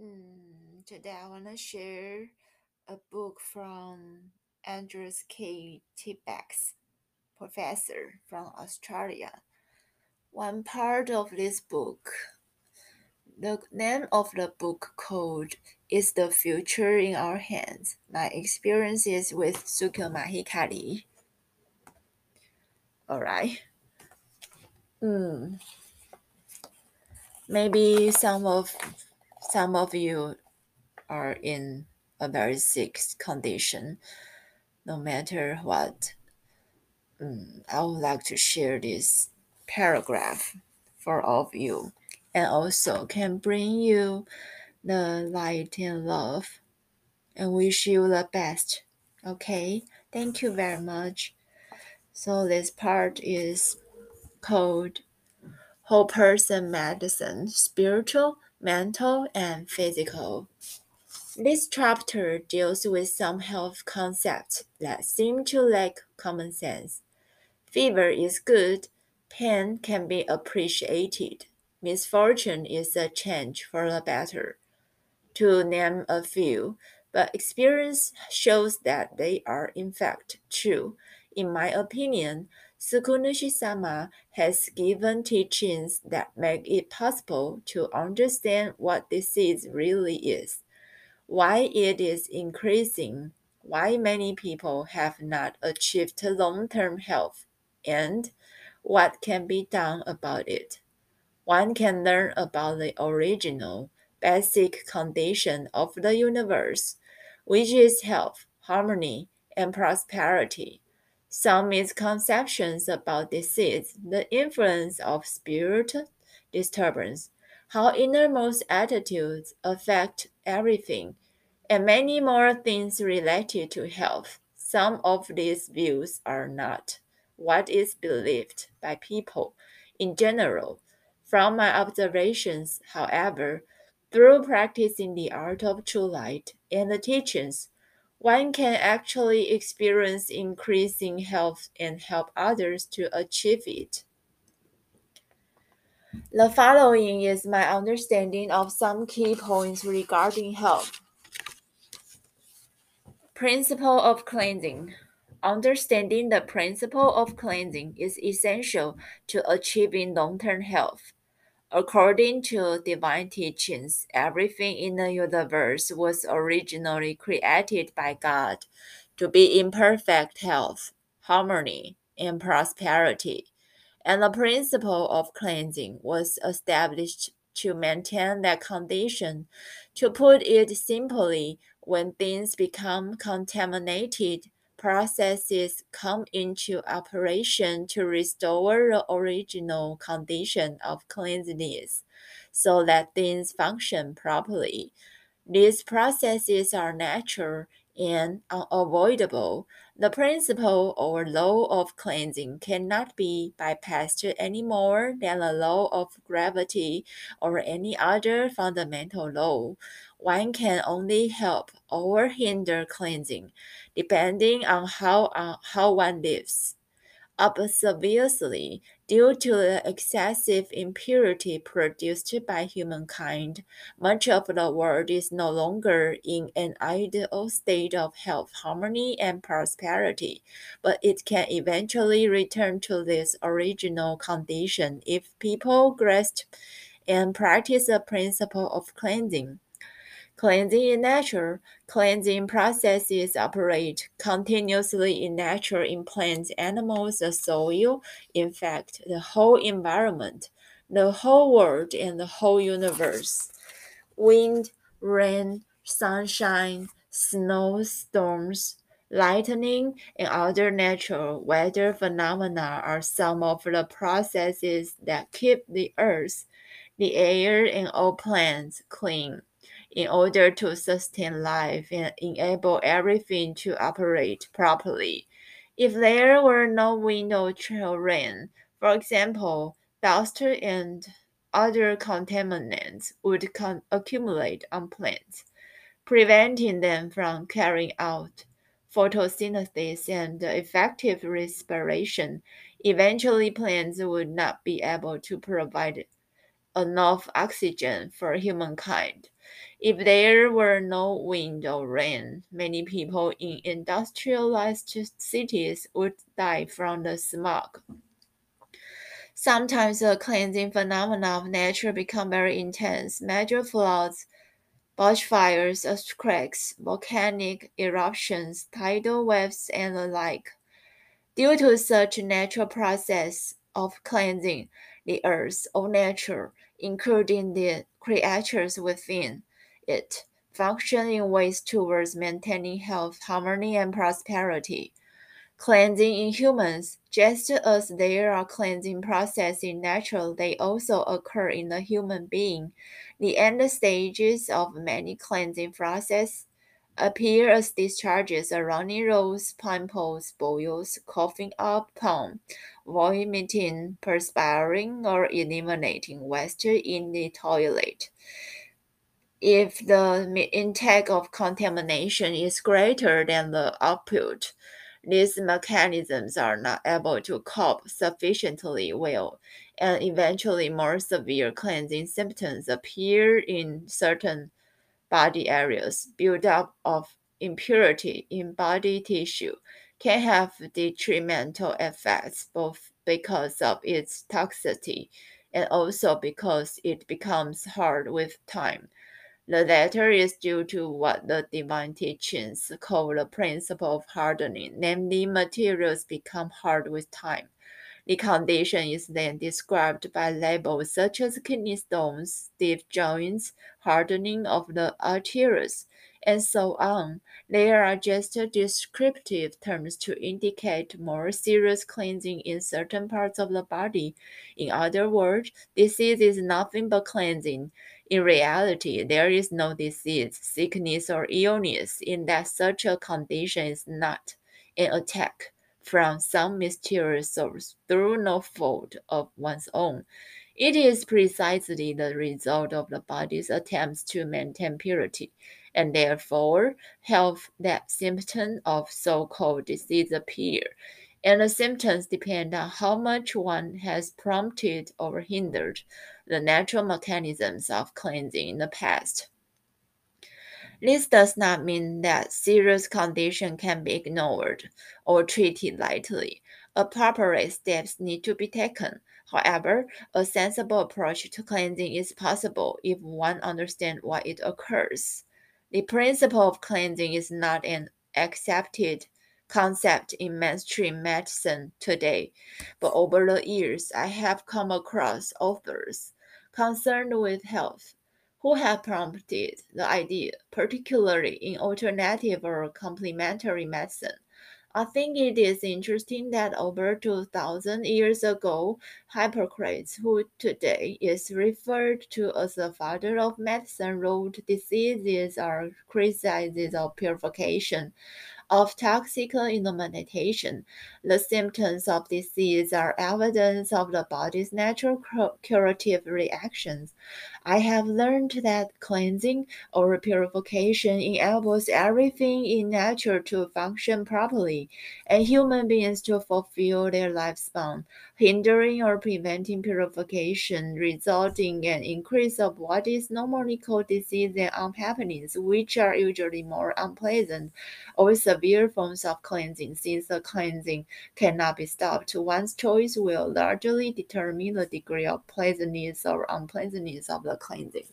Mm, today I want to share a book from Andris K. Tebecis, professor from Australia. One part of this book, the name of the book called Is the Future in Our Hands? My Experiences with Sukyo Mahikari. Alright. Mm. Maybe some of some of you are in a very sick condition. No matter what, um, I would like to share this paragraph for all of you and also can bring you the light and love and wish you the best. Okay, thank you very much. So, this part is called Whole Person Medicine Spiritual, Mental, and Physical. This chapter deals with some health concepts that seem to lack common sense. Fever is good, pain can be appreciated, misfortune is a change for the better, to name a few, but experience shows that they are in fact true. In my opinion, Sukuinushi sama has given teachings that make it possible to understand what disease really is why it is increasing, why many people have not achieved long term health, and what can be done about it. One can learn about the original, basic condition of the universe, which is health, harmony, and prosperity. Some misconceptions about disease, the influence of spirit disturbance, how innermost attitudes affect everything, and many more things related to health. Some of these views are not what is believed by people in general. From my observations, however, through practicing the art of true light and the teachings, one can actually experience increasing health and help others to achieve it. The following is my understanding of some key points regarding health. Principle of cleansing. Understanding the principle of cleansing is essential to achieving long term health. According to divine teachings, everything in the universe was originally created by God to be in perfect health, harmony, and prosperity and the principle of cleansing was established to maintain that condition. To put it simply, when things become contaminated, processes come into operation to restore the original condition of cleanliness so that things function properly. These processes are natural and unavoidable, the principle or law of cleansing cannot be bypassed any more than the law of gravity or any other fundamental law. One can only help or hinder cleansing, depending on how, uh, how one lives. Obviously, due to the excessive impurity produced by humankind, much of the world is no longer in an ideal state of health, harmony, and prosperity, but it can eventually return to this original condition if people grasp and practice the principle of cleansing. Cleansing in nature, cleansing processes operate continuously in nature in plants, animals, the soil, in fact, the whole environment, the whole world, and the whole universe. Wind, rain, sunshine, snowstorms, lightning, and other natural weather phenomena are some of the processes that keep the earth, the air, and all plants clean in order to sustain life and enable everything to operate properly. If there were no wind or rain, for example, dust and other contaminants would accumulate on plants, preventing them from carrying out photosynthesis and effective respiration. Eventually, plants would not be able to provide enough oxygen for humankind. If there were no wind or rain, many people in industrialized cities would die from the smog. Sometimes the cleansing phenomena of nature become very intense. Major floods, bushfires, earthquakes, volcanic eruptions, tidal waves, and the like. Due to such natural process of cleansing, the earth or nature, including the creatures within it, function in ways towards maintaining health, harmony, and prosperity. Cleansing in humans, just as there are cleansing processes in nature, they also occur in the human being. The end stages of many cleansing processes appear as discharges, around runny nose, pimples, boils, coughing up, pum, vomiting, perspiring, or eliminating waste in the toilet. If the intake of contamination is greater than the output, these mechanisms are not able to cope sufficiently well, and eventually more severe cleansing symptoms appear in certain body areas. Buildup of impurity in body tissue can have detrimental effects both because of its toxicity and also because it becomes hard with time. The latter is due to what the divine teachings call the principle of hardening, namely, materials become hard with time. The condition is then described by labels such as kidney stones, stiff joints, hardening of the arteries, and so on. They are just descriptive terms to indicate more serious cleansing in certain parts of the body. In other words, disease is nothing but cleansing. In reality, there is no disease, sickness, or illness in that such a condition is not an attack from some mysterious source through no fault of one's own. It is precisely the result of the body's attempts to maintain purity, and therefore health that symptoms of so-called disease appear, and the symptoms depend on how much one has prompted or hindered the natural mechanisms of cleansing in the past. This does not mean that serious condition can be ignored or treated lightly. Appropriate steps need to be taken. However, a sensible approach to cleansing is possible if one understands why it occurs. The principle of cleansing is not an accepted concept in mainstream medicine today, but over the years I have come across authors concerned with health who have prompted the idea, particularly in alternative or complementary medicine. I think it is interesting that over 2000 years ago, Hippocrates, who today is referred to as the father of medicine, wrote diseases are crises of purification of toxic elimination. The symptoms of disease are evidence of the body's natural curative reactions. I have learned that cleansing or purification enables everything in nature to function properly and human beings to fulfill their lifespan. Hindering or preventing purification resulting in an increase of what is normally called disease and unhappiness, which are usually more unpleasant or severe forms of cleansing. Since the cleansing cannot be stopped, one's choice will largely determine the degree of pleasantness or unpleasantness of the cleansing.